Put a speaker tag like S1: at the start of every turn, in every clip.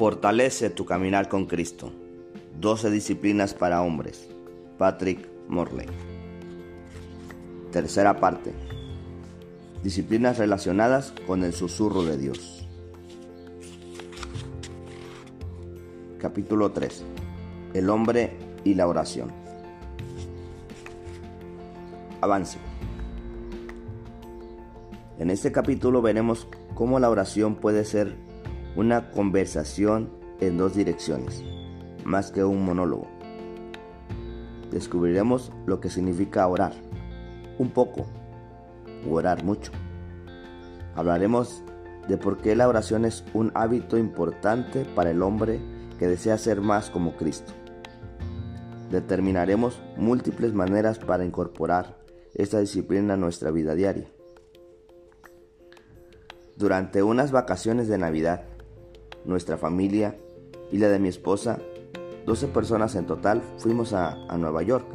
S1: Fortalece tu caminar con Cristo. 12 disciplinas para hombres. Patrick Morley. Tercera parte. Disciplinas relacionadas con el susurro de Dios. Capítulo 3. El hombre y la oración. Avance. En este capítulo veremos cómo la oración puede ser una conversación en dos direcciones, más que un monólogo. Descubriremos lo que significa orar, un poco, o orar mucho. Hablaremos de por qué la oración es un hábito importante para el hombre que desea ser más como Cristo. Determinaremos múltiples maneras para incorporar esta disciplina a nuestra vida diaria. Durante unas vacaciones de Navidad, nuestra familia y la de mi esposa, 12 personas en total, fuimos a, Nueva York.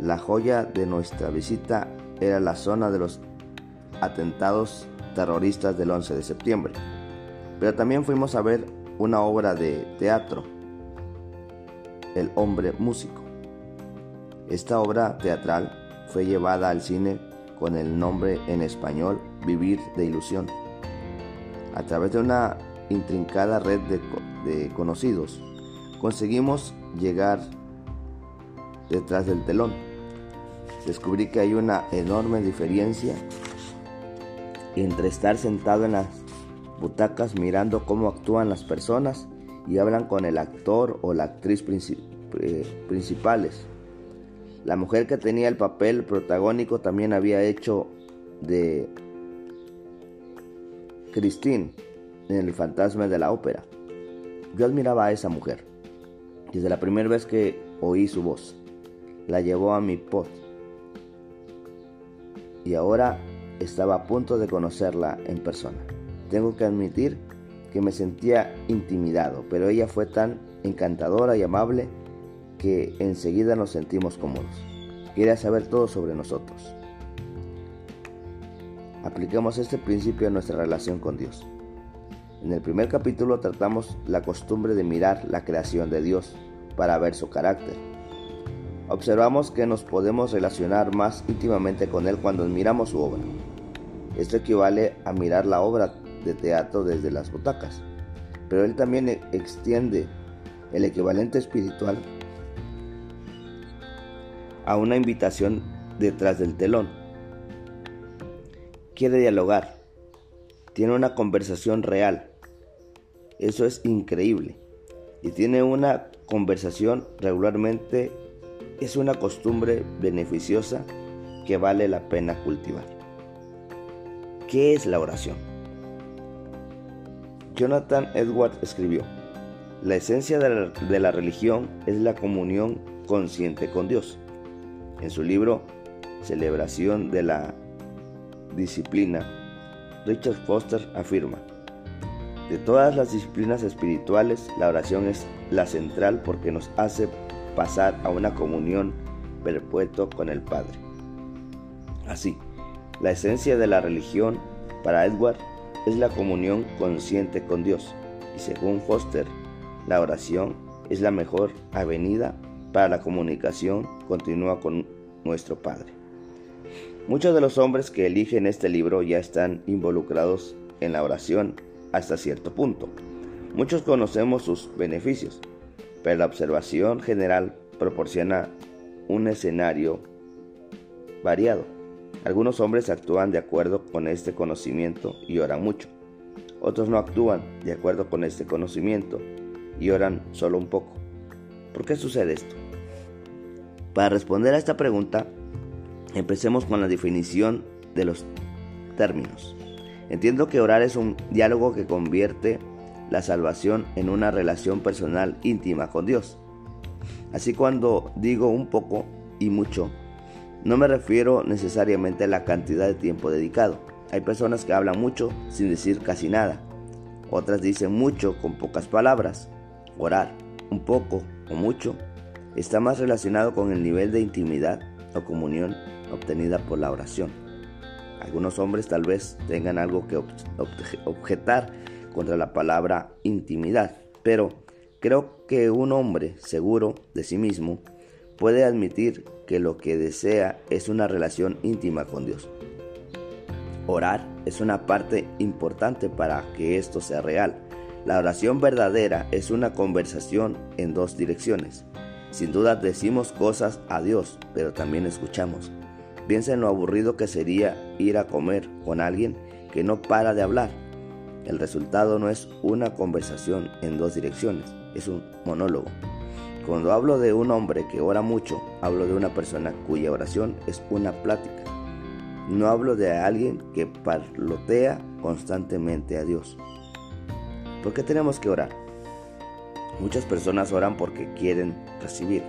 S1: La joya de nuestra visita era la zona de los atentados terroristas del 11 de septiembre. Pero también fuimos a ver una obra de teatro, El hombre músico. Esta obra teatral fue llevada al cine con el nombre en español Vivir de Ilusión. A través de una intrincada red de, conocidos, conseguimos llegar detrás del telón. Descubrí que hay una enorme diferencia entre estar sentado en las butacas mirando cómo actúan las personas y hablan con el actor o la actriz eh, principales la mujer que tenía el papel protagónico también había hecho de Christine en El fantasma de la ópera. Yo admiraba a esa mujer. Desde la primera vez que oí su voz, la llevó a mi pod. Y ahora estaba a punto de conocerla en persona. Tengo que admitir que me sentía intimidado, pero ella fue tan encantadora y amable que enseguida nos sentimos cómodos. Quiere saber todo sobre nosotros. Apliquemos este principio a nuestra relación con Dios. En el primer capítulo tratamos la costumbre de mirar la creación de Dios para ver su carácter. Observamos que nos podemos relacionar más íntimamente con Él cuando admiramos su obra. Esto equivale a mirar la obra de teatro desde las butacas, pero Él también extiende el equivalente espiritual a una invitación detrás del telón. Quiere dialogar. Tiene una conversación real. Eso es increíble. Y tiene una conversación regularmente. Es una costumbre beneficiosa que vale la pena cultivar. ¿Qué es la oración? Jonathan Edwards escribió, la esencia de la, de la religión es la comunión consciente con Dios. En su libro Celebración de la Disciplina, Richard Foster afirma, de todas las disciplinas espirituales, la oración es la central porque nos hace pasar a una comunión perpetua con el Padre. Así, la esencia de la religión para Edward es la comunión consciente con Dios y según Foster, la oración es la mejor avenida para la comunicación continúa con nuestro Padre. Muchos de los hombres que eligen este libro ya están involucrados en la oración hasta cierto punto. Muchos conocemos sus beneficios, pero la observación general proporciona un escenario variado. Algunos hombres actúan de acuerdo con este conocimiento y oran mucho. Otros no actúan de acuerdo con este conocimiento y oran solo un poco. ¿Por qué sucede esto? Para responder a esta pregunta, empecemos con la definición de los términos. Entiendo que orar es un diálogo que convierte la salvación en una relación personal íntima con Dios. Así cuando digo un poco y mucho, no me refiero necesariamente a la cantidad de tiempo dedicado. Hay personas que hablan mucho sin decir casi nada. Otras dicen mucho con pocas palabras. Orar, un poco o mucho, está más relacionado con el nivel de intimidad o comunión obtenida por la oración. Algunos hombres tal vez tengan algo que objetar contra la palabra intimidad, pero creo que un hombre seguro de sí mismo puede admitir que lo que desea es una relación íntima con Dios. Orar es una parte importante para que esto sea real. La oración verdadera es una conversación en dos direcciones. Sin duda decimos cosas a Dios, pero también escuchamos. Piensa en lo aburrido que sería ir a comer con alguien que no para de hablar. El resultado no es una conversación en dos direcciones, es un monólogo. Cuando hablo de un hombre que ora mucho, hablo de una persona cuya oración es una plática. No hablo de alguien que parlotea constantemente a Dios. ¿Por qué tenemos que orar? Muchas personas oran porque quieren recibir.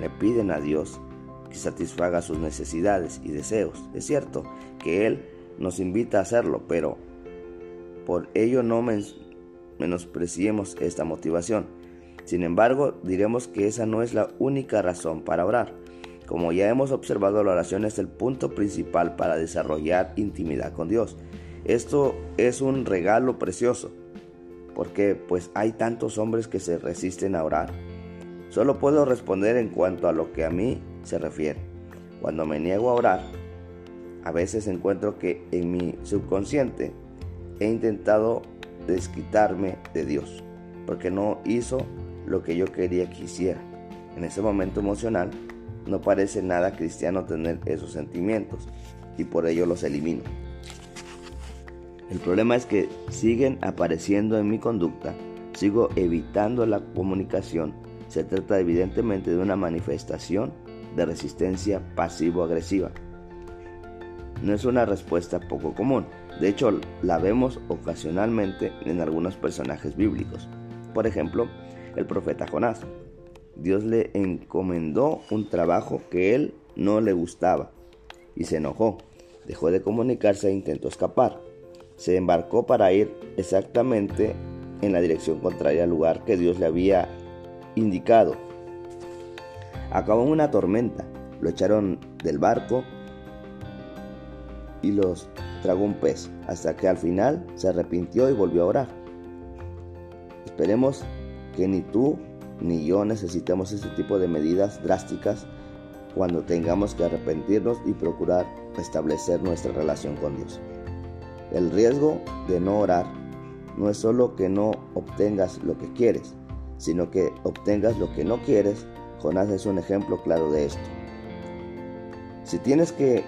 S1: Le piden a Dios que satisfaga sus necesidades y deseos. Es cierto que Él nos invita a hacerlo, pero por ello no menospreciemos esta motivación. Sin embargo, diremos que esa no es la única razón para orar. Como ya hemos observado, la oración es el punto principal para desarrollar intimidad con Dios. Esto es un regalo precioso, porque pues hay tantos hombres que se resisten a orar. Solo puedo responder en cuanto a lo que a mí se refiere. Cuando me niego a orar, a veces encuentro que en mi subconsciente he intentado desquitarme de Dios, porque no hizo lo que yo quería que hiciera. En ese momento emocional, no parece nada cristiano tener esos sentimientos y por ello los elimino. El problema es que siguen apareciendo en mi conducta, sigo evitando la comunicación, se trata evidentemente de una manifestación de resistencia pasivo-agresiva. No es una respuesta poco común, de hecho la vemos ocasionalmente en algunos personajes bíblicos. Por ejemplo, el profeta Jonás. Dios le encomendó un trabajo que él no le gustaba y se enojó. Dejó de comunicarse e intentó escapar. Se embarcó para ir exactamente en la dirección contraria al lugar que Dios le había indicado acabó una tormenta. Lo echaron del barco y los tragó un pez, hasta que al final se arrepintió y volvió a orar. Esperemos que ni tú ni yo necesitemos este tipo de medidas drásticas cuando tengamos que arrepentirnos y procurar restablecer nuestra relación con Dios. El riesgo de no orar no es solo que no obtengas lo que quieres, sino que obtengas lo que no quieres Jonás es un ejemplo claro de esto. Si tienes que,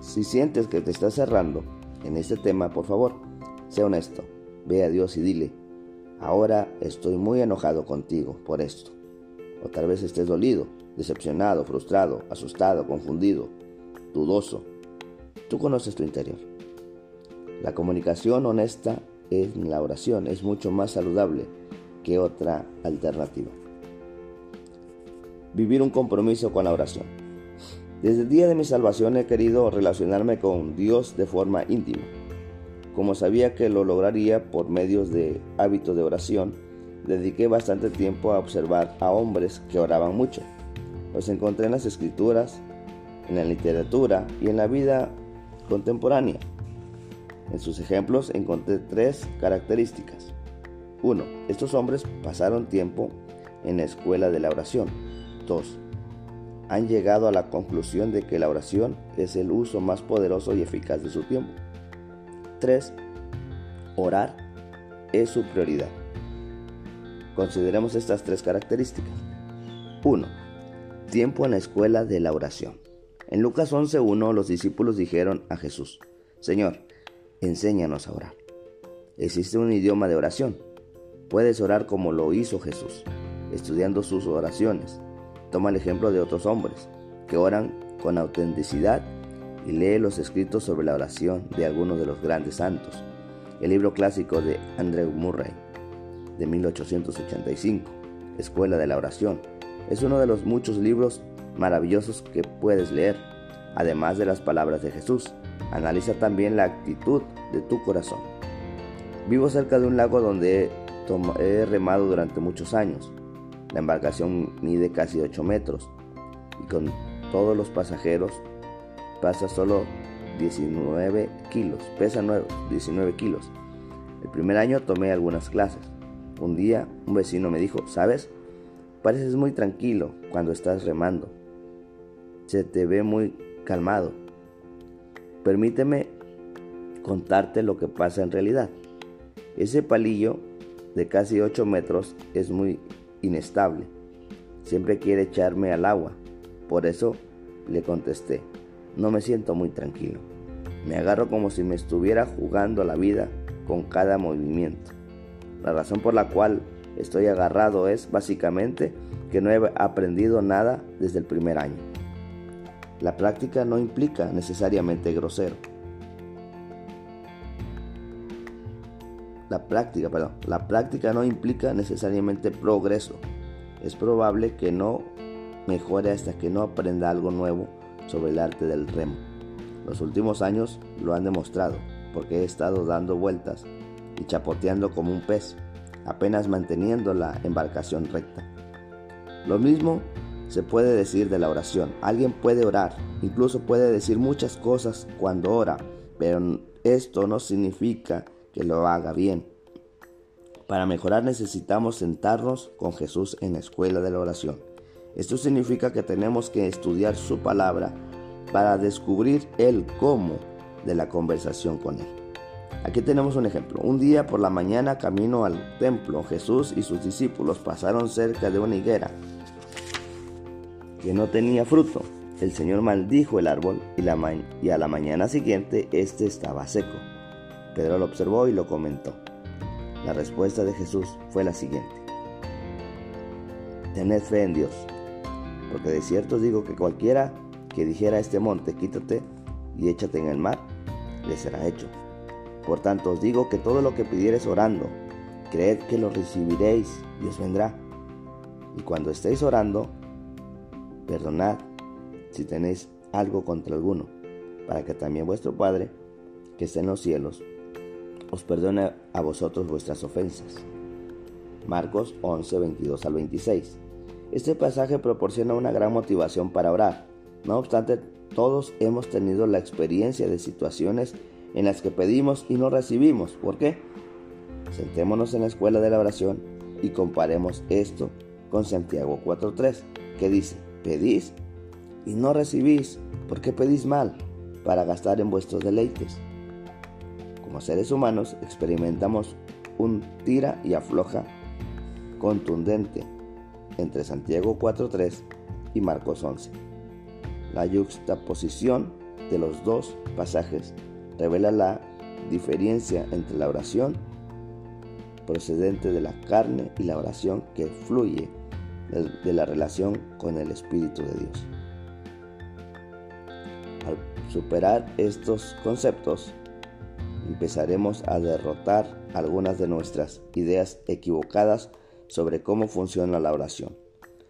S1: si sientes que te estás cerrando en este tema, por favor, sea honesto. Ve a Dios y dile, ahora estoy muy enojado contigo por esto. O tal vez estés dolido, decepcionado, frustrado, asustado, confundido, dudoso. Tú conoces tu interior. La comunicación honesta en la oración es mucho más saludable que otra alternativa vivir un compromiso con la oración. Desde el día de mi salvación he querido relacionarme con Dios de forma íntima. Como sabía que lo lograría por medios de hábitos de oración, dediqué bastante tiempo a observar a hombres que oraban mucho. Los encontré en las escrituras, en la literatura y en la vida contemporánea. En sus ejemplos encontré tres características. 1. Estos hombres pasaron tiempo en la escuela de la oración. 2. Han llegado a la conclusión de que la oración es el uso más poderoso y eficaz de su tiempo. 3. Orar es su prioridad. Consideremos estas tres características. 1. Tiempo en la escuela de la oración. En Lucas 11.1 los discípulos dijeron a Jesús, Señor, enséñanos a orar. Existe un idioma de oración. Puedes orar como lo hizo Jesús, estudiando sus oraciones, Toma el ejemplo de otros hombres que oran con autenticidad y lee los escritos sobre la oración de algunos de los grandes santos. El libro clásico de Andrew Murray de 1885, Escuela de la Oración, es uno de los muchos libros maravillosos que puedes leer. Además de las palabras de Jesús, analiza también la actitud de tu corazón. Vivo cerca de un lago donde he remado durante muchos años. La embarcación mide casi 8 metros y con todos los pasajeros pasa solo 19 kilos, pesa 19 kilos. El primer año tomé algunas clases. Un día un vecino me dijo, ¿sabes? Pareces muy tranquilo cuando estás remando. Se te ve muy calmado. Permíteme contarte lo que pasa en realidad. Ese palillo de casi 8 metros es muy inestable. Siempre quiere echarme al agua. Por eso le contesté, no me siento muy tranquilo. Me agarro como si me estuviera jugando la vida con cada movimiento. La razón por la cual estoy agarrado es básicamente que no he aprendido nada desde el primer año. La práctica no implica necesariamente grosero. La práctica, perdón, la práctica no implica necesariamente progreso. Es probable que no mejore hasta que no aprenda algo nuevo sobre el arte del remo. Los últimos años lo han demostrado, porque he estado dando vueltas y chapoteando como un pez, apenas manteniendo la embarcación recta. Lo mismo se puede decir de la oración. Alguien puede orar, incluso puede decir muchas cosas cuando ora, pero esto no significa que lo haga bien. Para mejorar necesitamos sentarnos con Jesús en la escuela de la oración. Esto significa que tenemos que estudiar su palabra para descubrir el cómo de la conversación con Él. Aquí tenemos un ejemplo. Un día por la mañana camino al templo, Jesús y sus discípulos pasaron cerca de una higuera que no tenía fruto. El Señor maldijo el árbol y, y a la mañana siguiente éste estaba seco. Pedro lo observó y lo comentó. La respuesta de Jesús fue la siguiente. Tened fe en Dios, porque de cierto os digo que cualquiera que dijera a este monte, quítate y échate en el mar, le será hecho. Por tanto os digo que todo lo que pidiereis orando, creed que lo recibiréis y os vendrá. Y cuando estéis orando, perdonad si tenéis algo contra alguno, para que también vuestro Padre, que está en los cielos, os perdone a vosotros vuestras ofensas. Marcos 11, 22 al 26. Este pasaje proporciona una gran motivación para orar. No obstante, todos hemos tenido la experiencia de situaciones en las que pedimos y no recibimos. ¿Por qué? Sentémonos en la escuela de la oración y comparemos esto con Santiago 4.3, que dice, pedís y no recibís, porque pedís mal, para gastar en vuestros deleites. Como seres humanos experimentamos un tira y afloja contundente entre Santiago 4.3 y Marcos 11. La juxtaposición de los dos pasajes revela la diferencia entre la oración procedente de la carne y la oración que fluye de la relación con el Espíritu de Dios. Al superar estos conceptos, empezaremos a derrotar algunas de nuestras ideas equivocadas sobre cómo funciona la oración.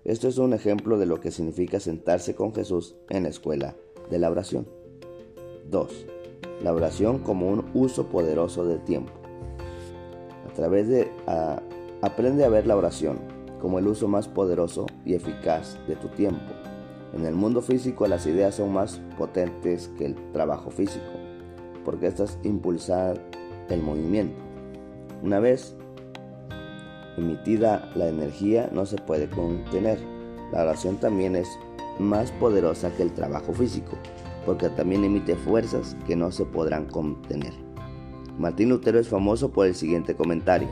S1: Esto es un ejemplo de lo que significa sentarse con Jesús en la escuela de la oración. 2. La oración como un uso poderoso del tiempo. A través de aprende a ver la oración como el uso más poderoso y eficaz de tu tiempo. En el mundo físico las ideas son más potentes que el trabajo físico, porque estas impulsan el movimiento. Una vez emitida la energía no se puede contener. La oración también es más poderosa que el trabajo físico, porque también emite fuerzas que no se podrán contener. Martín Lutero es famoso por el siguiente comentario.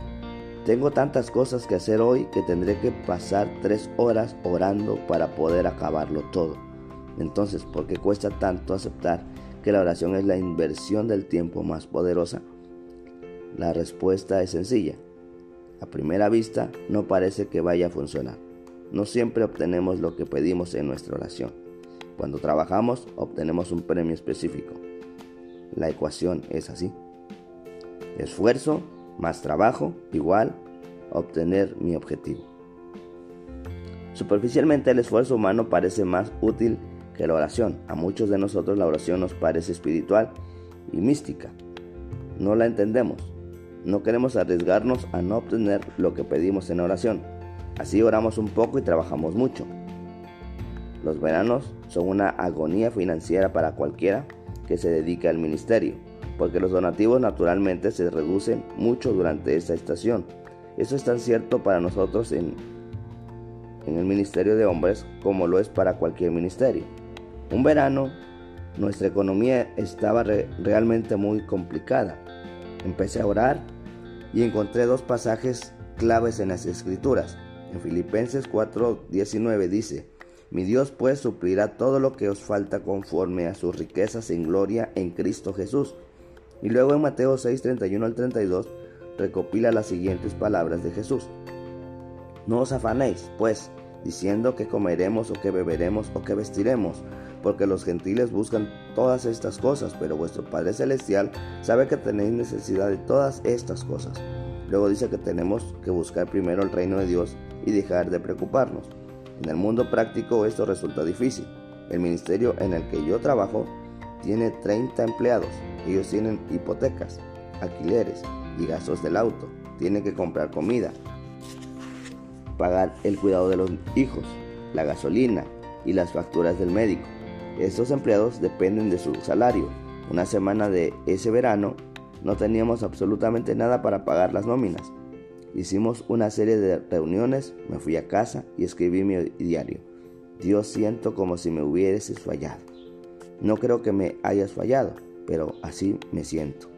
S1: Tengo tantas cosas que hacer hoy que tendré que pasar tres horas orando para poder acabarlo todo. Entonces, ¿por qué cuesta tanto aceptar que la oración es la inversión del tiempo más poderosa? La respuesta es sencilla. A primera vista no parece que vaya a funcionar. No siempre obtenemos lo que pedimos en nuestra oración. Cuando trabajamos obtenemos un premio específico. La ecuación es así. Esfuerzo más trabajo igual obtener mi objetivo. Superficialmente el esfuerzo humano parece más útil la oración. A muchos de nosotros la oración nos parece espiritual y mística. No la entendemos. No queremos arriesgarnos a no obtener lo que pedimos en oración. Así oramos un poco y trabajamos mucho. Los veranos son una agonía financiera para cualquiera que se dedique al ministerio. porque los donativos naturalmente se reducen mucho durante esta estación. Eso es tan cierto para nosotros en el Ministerio de Hombres como lo es para cualquier ministerio. Un verano, nuestra economía estaba realmente muy complicada. Empecé a orar y encontré dos pasajes claves en las escrituras. En Filipenses 4:19 dice, mi Dios pues suplirá todo lo que os falta conforme a sus riquezas en gloria en Cristo Jesús. Y luego en Mateo 6:31 al 32 recopila las siguientes palabras de Jesús. No os afanéis, pues, diciendo que comeremos o que beberemos o que vestiremos, porque los gentiles buscan todas estas cosas, pero vuestro Padre Celestial sabe que tenéis necesidad de todas estas cosas. Luego dice que tenemos que buscar primero el reino de Dios y dejar de preocuparnos. En el mundo práctico esto resulta difícil. El ministerio en el que yo trabajo tiene 30 empleados. Ellos tienen hipotecas, alquileres y gastos del auto. Tienen que comprar comida, pagar el cuidado de los hijos, la gasolina y las facturas del médico. Estos empleados dependen de su salario. Una semana de ese verano no teníamos absolutamente nada para pagar las nóminas. Hicimos una serie de reuniones, me fui a casa y escribí mi diario. Dios siento como si me hubieses fallado. No creo que me hayas fallado, pero así me siento.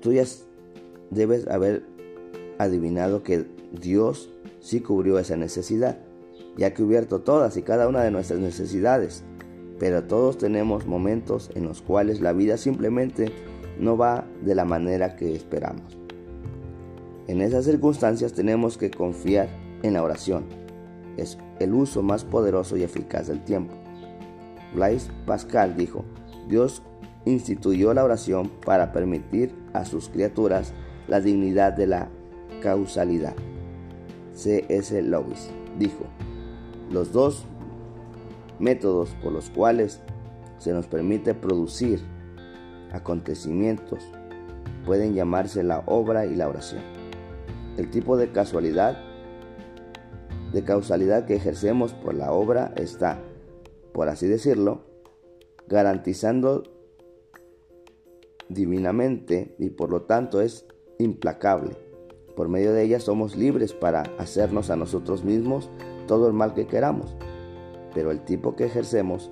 S1: Tú ya debes haber adivinado que Dios sí cubrió esa necesidad, ya ha cubierto todas y cada una de nuestras necesidades, pero todos tenemos momentos en los cuales la vida simplemente no va de la manera que esperamos. En esas circunstancias tenemos que confiar en la oración. Es el uso más poderoso y eficaz del tiempo. Blaise Pascal dijo, Dios instituyó la oración para permitir a sus criaturas la dignidad de la causalidad. C.S. Lewis dijo, los dos métodos por los cuales se nos permite producir acontecimientos pueden llamarse la obra y la oración. El tipo de casualidad, de causalidad que ejercemos por la obra está, por así decirlo, garantizando divinamente y por lo tanto es implacable. Por medio de ella somos libres para hacernos a nosotros mismos todo el mal que queramos. Pero el tipo que ejercemos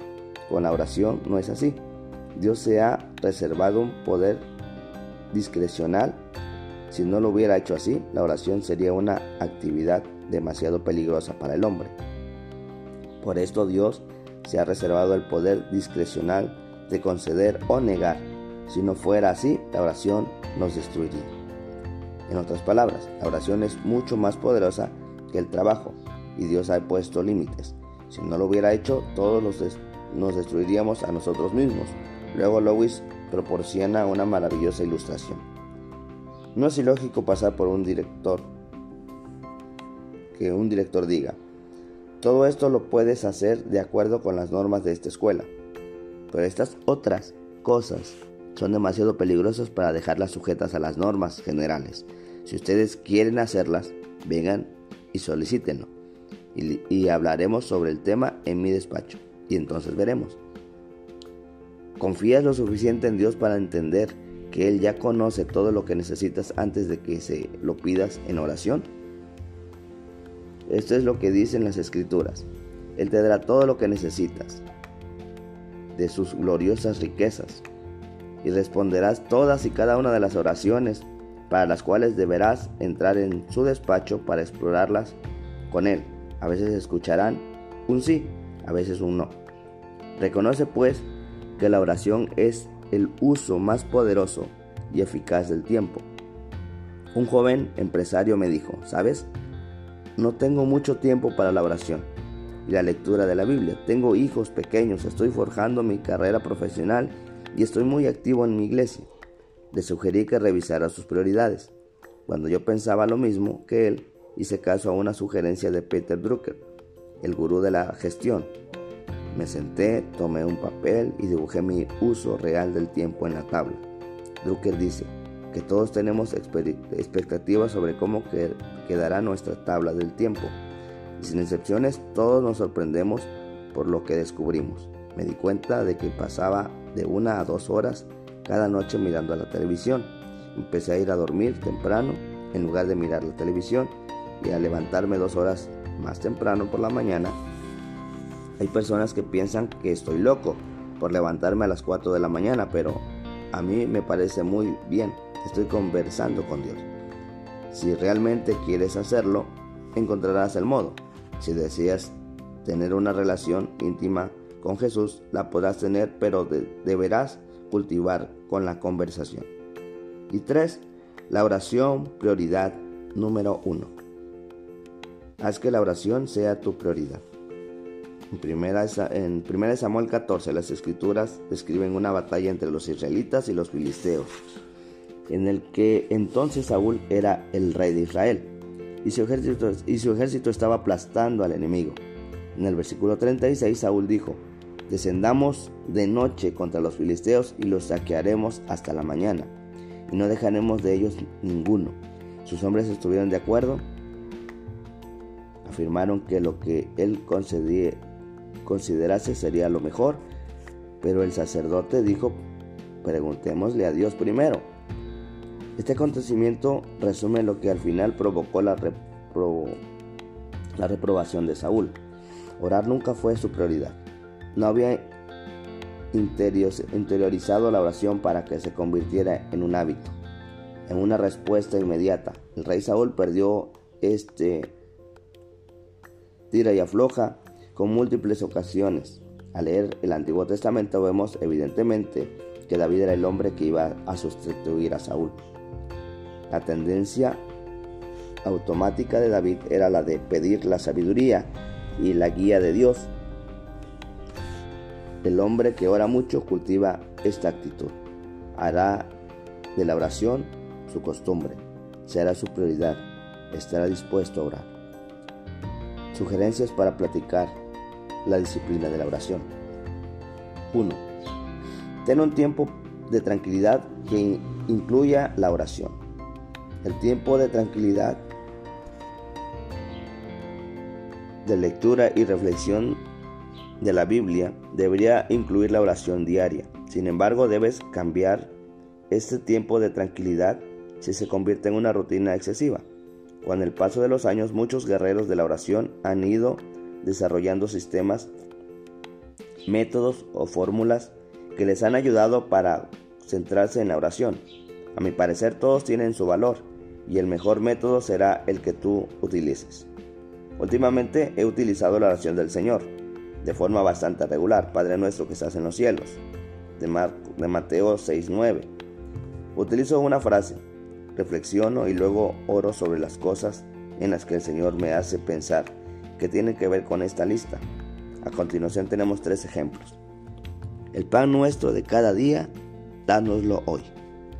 S1: con la oración no es así. Dios se ha reservado un poder discrecional. Si no lo hubiera hecho así, la oración sería una actividad demasiado peligrosa para el hombre. Por esto Dios se ha reservado el poder discrecional de conceder o negar. Si no fuera así, la oración nos destruiría. En otras palabras, la oración es mucho más poderosa que el trabajo y Dios ha puesto límites. Si no lo hubiera hecho, todos nos destruiríamos a nosotros mismos. Luego Lewis proporciona una maravillosa ilustración. No es ilógico pasar por un director que un director diga, todo esto lo puedes hacer de acuerdo con las normas de esta escuela, pero estas otras cosas son demasiado peligrosas para dejarlas sujetas a las normas generales. Si ustedes quieren hacerlas, vengan y solicítenlo. Y, hablaremos sobre el tema en mi despacho. Y entonces veremos. ¿Confías lo suficiente en Dios para entender que Él ya conoce todo lo que necesitas antes de que se lo pidas en oración? Esto es lo que dicen las escrituras. Él te dará todo lo que necesitas de sus gloriosas riquezas y responderás todas y cada una de las oraciones para las cuales deberás entrar en su despacho para explorarlas con Él. A veces escucharán un sí, a veces un no. Reconoce pues que la oración es el uso más poderoso y eficaz del tiempo. Un joven empresario me dijo, ¿sabes? No tengo mucho tiempo para la oración y la lectura de la Biblia. Tengo hijos pequeños, estoy forjando mi carrera profesional y estoy muy activo en mi iglesia. Le sugerí que revisara sus prioridades. Cuando yo pensaba lo mismo que él, hice caso a una sugerencia de Peter Drucker, el gurú de la gestión, me senté, tomé un papel y dibujé mi uso real del tiempo en la tabla. Drucker dice que todos tenemos expectativas sobre cómo quedará nuestra tabla del tiempo. Sin excepciones, todos nos sorprendemos por lo que descubrimos. Me di cuenta de que pasaba de una a dos horas cada noche mirando a la televisión. Empecé a ir a dormir temprano en lugar de mirar la televisión y a levantarme dos horas más temprano por la mañana. Hay personas que piensan que estoy loco por levantarme a las 4 de la mañana, pero a mí me parece muy bien. Estoy conversando con Dios. Si realmente quieres hacerlo, encontrarás el modo. Si deseas tener una relación íntima con Jesús, la podrás tener, pero deberás cultivar con la conversación. Y tres, la oración, prioridad número uno. Haz que la oración sea tu prioridad. En primera, en Samuel 14, las escrituras describen una batalla entre los israelitas y los filisteos, en el que entonces Saúl era el rey de Israel, y su ejército, y su ejército estaba aplastando al enemigo. En el versículo 36 Saúl dijo, Descendamos de noche contra los filisteos y los saquearemos hasta la mañana, y no dejaremos de ellos ninguno. Sus hombres estuvieron de acuerdo, afirmaron que lo que él considerase sería lo mejor, pero el sacerdote dijo, preguntémosle a Dios primero. Este acontecimiento resume lo que al final provocó la, la reprobación de Saúl. Orar nunca fue su prioridad. No había interiorizado la oración para que se convirtiera en un hábito, en una respuesta inmediata. El rey Saúl perdió este tira y afloja con múltiples ocasiones. Al leer el Antiguo Testamento vemos evidentemente que David era el hombre que iba a sustituir a Saúl. La tendencia automática de David era la de pedir la sabiduría y la guía de Dios el hombre que ora mucho cultiva esta actitud. Hará de la oración su costumbre, será su prioridad, estará dispuesto a orar. Sugerencias para platicar la disciplina de la oración. 1. Ten un tiempo de tranquilidad que incluya la oración. El tiempo de tranquilidad de lectura y reflexión de la Biblia debería incluir la oración diaria. Sin embargo, debes cambiar este tiempo de tranquilidad si se convierte en una rutina excesiva. Con el paso de los años, muchos guerreros de la oración han ido desarrollando sistemas, métodos o fórmulas que les han ayudado para centrarse en la oración. A mi parecer, todos tienen su valor y el mejor método será el que tú utilices. Últimamente he utilizado la oración del Señor de forma bastante regular, Padre nuestro que estás en los cielos, de, de Mateo 6.9. Utilizo una frase, reflexiono y luego oro sobre las cosas en las que el Señor me hace pensar que tienen que ver con esta lista. A continuación tenemos tres ejemplos. El pan nuestro de cada día, dánoslo hoy.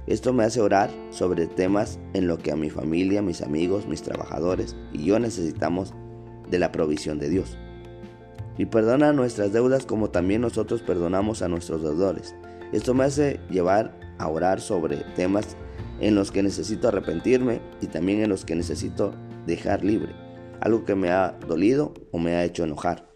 S1: Esto me hace orar sobre temas en lo que a mi familia, mis amigos, mis trabajadores y yo necesitamos de la provisión de Dios y perdona nuestras deudas como también nosotros perdonamos a nuestros deudores. Esto me hace llevar a orar sobre temas en los que necesito arrepentirme y también en los que necesito dejar libre, algo que me ha dolido o me ha hecho enojar.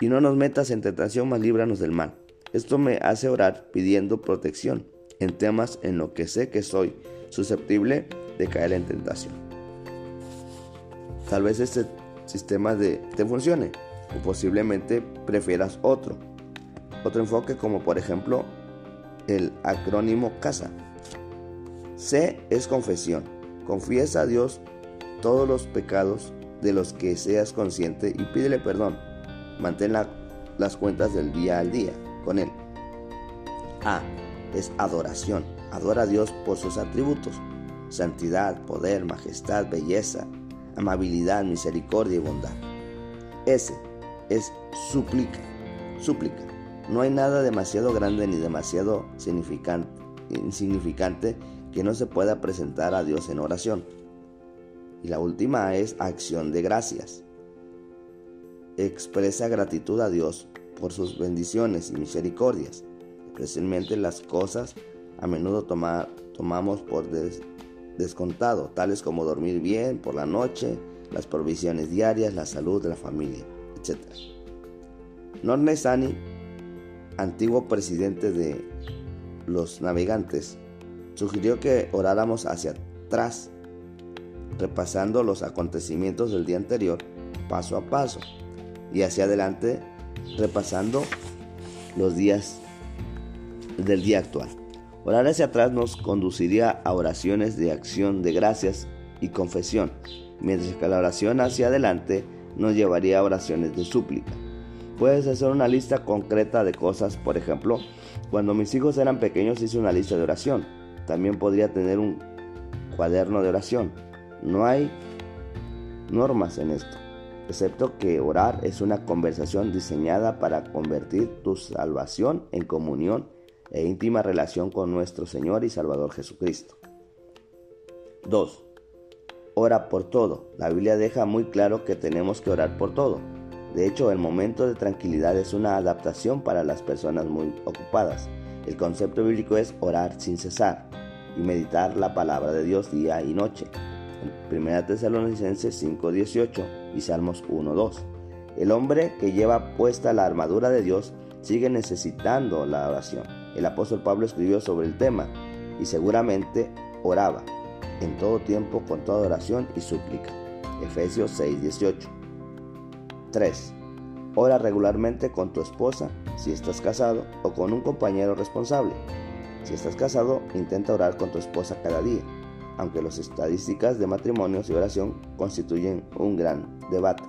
S1: Y no nos metas en tentación, más líbranos del mal. Esto me hace orar pidiendo protección en temas en los que sé que soy susceptible de caer en tentación. Tal vez este sistema de, te funcione, o posiblemente prefieras otro. Otro enfoque como por ejemplo el acrónimo CASA. C es confesión. Confiesa a Dios todos los pecados de los que seas consciente y pídele perdón. Mantén las cuentas del día al día con Él. A es adoración. Adora a Dios por sus atributos. Santidad, poder, majestad, belleza, amabilidad, misericordia y bondad. S es súplica, súplica. No hay nada demasiado grande ni demasiado insignificante que no se pueda presentar a Dios en oración. Y la última es acción de gracias. Expresa gratitud a Dios por sus bendiciones y misericordias, especialmente las cosas a menudo tomamos por descontado, tales como dormir bien por la noche, las provisiones diarias, la salud de la familia etc. Norne Sani antiguo presidente de los navegantes, sugirió que oráramos hacia atrás, repasando los acontecimientos del día anterior paso a paso, y hacia adelante, repasando los días del día actual. Orar hacia atrás nos conduciría a oraciones de acción de gracias y confesión, mientras que la oración hacia adelante nos llevaría a oraciones de súplica. Puedes hacer una lista concreta de cosas, por ejemplo, cuando mis hijos eran pequeños hice una lista de oración. También podría tener un cuaderno de oración. No hay normas en esto, excepto que orar es una conversación diseñada para convertir tu salvación en comunión e íntima relación con nuestro Señor y Salvador Jesucristo. 2. Ora por todo. La Biblia deja muy claro que tenemos que orar por todo. De hecho, el momento de tranquilidad es una adaptación para las personas muy ocupadas. El concepto bíblico es orar sin cesar y meditar la palabra de Dios día y noche. En 1 Tesalonicenses 5:18 y Salmos 1:2. El hombre que lleva puesta la armadura de Dios sigue necesitando la oración. El apóstol Pablo escribió sobre el tema y seguramente oraba en todo tiempo con toda oración y súplica. Efesios 6:18. 3. Ora regularmente con tu esposa si estás casado o con un compañero responsable. Si estás casado, intenta orar con tu esposa cada día, aunque las estadísticas de matrimonios y oración constituyen un gran debate.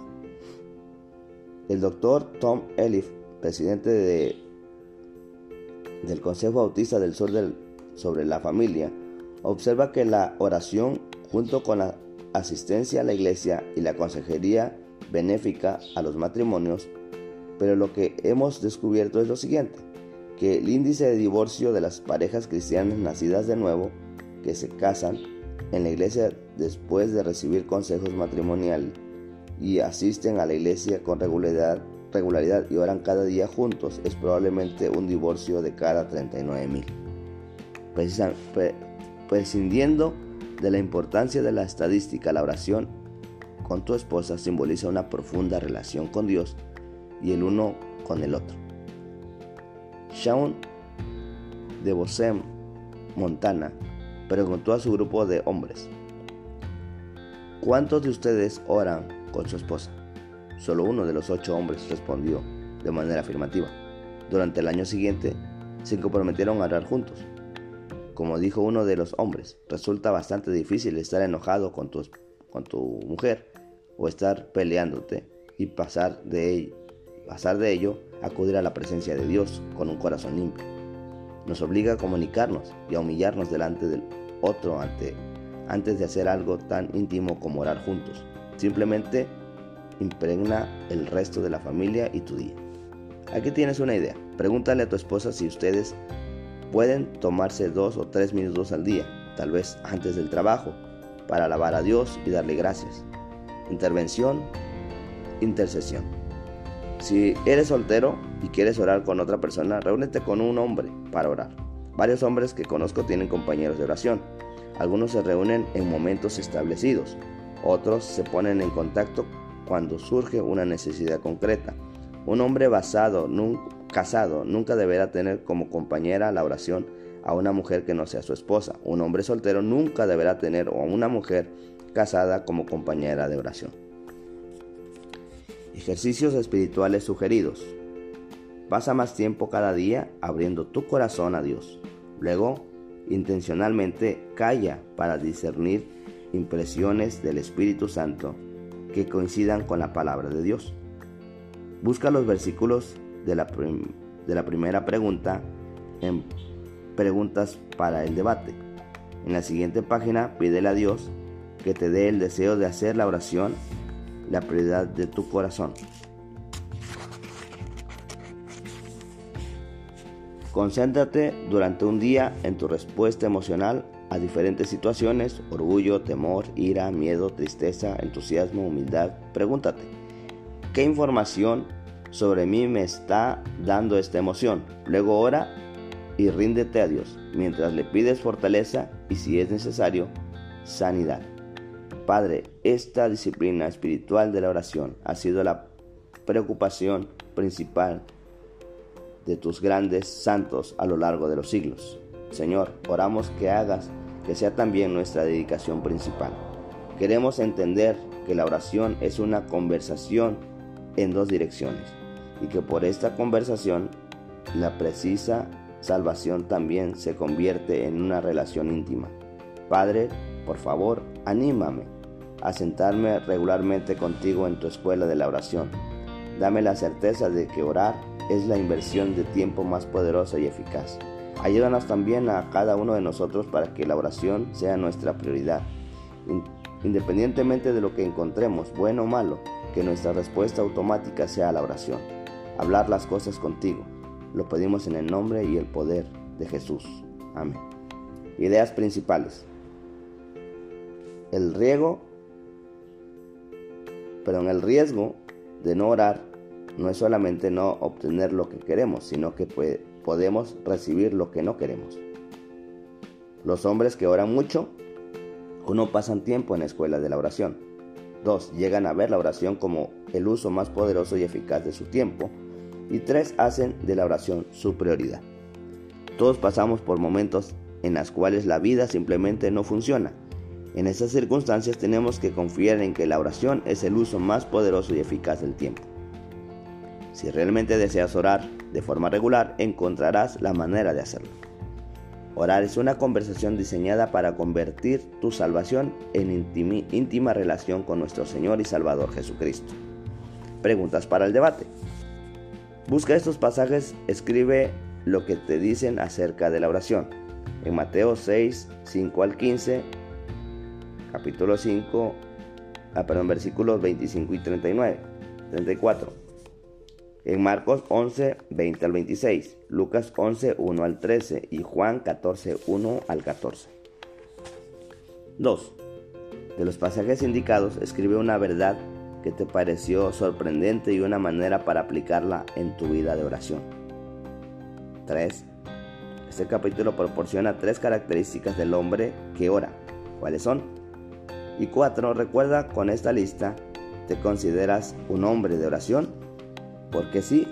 S1: El doctor Tom Elif, presidente de, del Consejo Bautista del Sur sobre la Familia, observa que la oración, junto con la asistencia a la iglesia y la consejería benéfica a los matrimonios, pero lo que hemos descubierto es lo siguiente, que el índice de divorcio de las parejas cristianas nacidas de nuevo, que se casan en la iglesia después de recibir consejos matrimoniales y asisten a la iglesia con regularidad, regularidad y oran cada día juntos, es probablemente un divorcio de cada 39 mil. Prescindiendo de la importancia de la estadística, la oración con tu esposa simboliza una profunda relación con Dios y el uno con el otro. Shaun de Bosem, Montana, preguntó a su grupo de hombres, ¿cuántos de ustedes oran con su esposa? Solo uno de los ocho hombres respondió de manera afirmativa. Durante el año siguiente, se comprometieron a orar juntos. Como dijo uno de los hombres, resulta bastante difícil estar enojado con tu, con tu mujer o estar peleándote y pasar de, pasar de ello acudir a la presencia de Dios con un corazón limpio. Nos obliga a comunicarnos y a humillarnos delante del otro ante, antes de hacer algo tan íntimo como orar juntos. Simplemente impregna el resto de la familia y tu día. Aquí tienes una idea. Pregúntale a tu esposa si ustedes pueden tomarse dos o tres minutos al día, tal vez antes del trabajo, para alabar a Dios y darle gracias intervención, intercesión. Si eres soltero y quieres orar con otra persona, reúnete con un hombre para orar. Varios hombres que conozco tienen compañeros de oración. Algunos se reúnen en momentos establecidos, otros se ponen en contacto cuando surge una necesidad concreta. Un hombre basado, casado nunca deberá tener como compañera la oración a una mujer que no sea su esposa. Un hombre soltero nunca deberá tener a una mujer casada como compañera de oración. Ejercicios espirituales sugeridos. Pasa más tiempo cada día abriendo tu corazón a Dios. Luego, intencionalmente calla para discernir impresiones del Espíritu Santo que coincidan con la palabra de Dios. Busca los versículos de la, de la primera pregunta en preguntas para el debate. En la siguiente página pídele a Dios que te dé el deseo de hacer la oración la prioridad de tu corazón. Concéntrate durante un día en tu respuesta emocional a diferentes situaciones, orgullo, temor, ira, miedo, tristeza, entusiasmo, humildad. Pregúntate, ¿qué información sobre mí me está dando esta emoción? Luego ora y ríndete a Dios, mientras le pides fortaleza y si es necesario, sanidad. Padre, esta disciplina espiritual de la oración ha sido la preocupación principal de tus grandes santos a lo largo de los siglos. Señor, oramos que hagas que sea también nuestra dedicación principal. Queremos entender que la oración es una conversación en dos direcciones y que por esta conversación la precisa salvación también se convierte en una relación íntima. Padre, por favor, anímame a sentarme regularmente contigo en tu escuela de la oración. Dame la certeza de que orar es la inversión de tiempo más poderosa y eficaz. Ayúdanos también a cada uno de nosotros para que la oración sea nuestra prioridad. Independientemente de lo que encontremos, bueno o malo, que nuestra respuesta automática sea la oración. Hablar las cosas contigo. Lo pedimos en el nombre y el poder de Jesús. Amén. Ideas principales. El riego, pero en el riesgo de no orar no es solamente no obtener lo que queremos, sino que podemos recibir lo que no queremos. Los hombres que oran mucho uno pasan tiempo en la escuela de la oración. Dos, llegan a ver la oración como el uso más poderoso y eficaz de su tiempo. Y tres, hacen de la oración su prioridad. Todos pasamos por momentos en los cuales la vida simplemente no funciona. En esas circunstancias tenemos que confiar en que la oración es el uso más poderoso y eficaz del tiempo. Si realmente deseas orar de forma regular, encontrarás la manera de hacerlo. Orar es una conversación diseñada para convertir tu salvación en íntima relación con nuestro Señor y Salvador Jesucristo. Preguntas para el debate. Busca estos pasajes, escribe lo que te dicen acerca de la oración. En Mateo 6, 5 al 15, capítulo 5, ah, perdón, versículos 25 y 39, 34 en Marcos 11, 20 al 26, Lucas 11, 1 al 13 y Juan 14, 1 al 14. 2. De los pasajes indicados, escribe una verdad que te pareció sorprendente y una manera para aplicarla en tu vida de oración. 3. Este capítulo proporciona tres características del hombre que ora. ¿Cuáles son? Y 4. Recuerda con esta lista, ¿te consideras un hombre de oración? ¿Por qué sí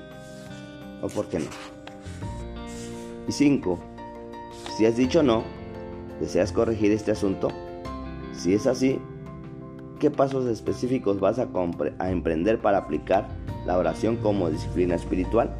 S1: o por qué no? Y 5. Si has dicho no, ¿deseas corregir este asunto? Si es así, ¿qué pasos específicos vas a, a emprender para aplicar la oración como disciplina espiritual?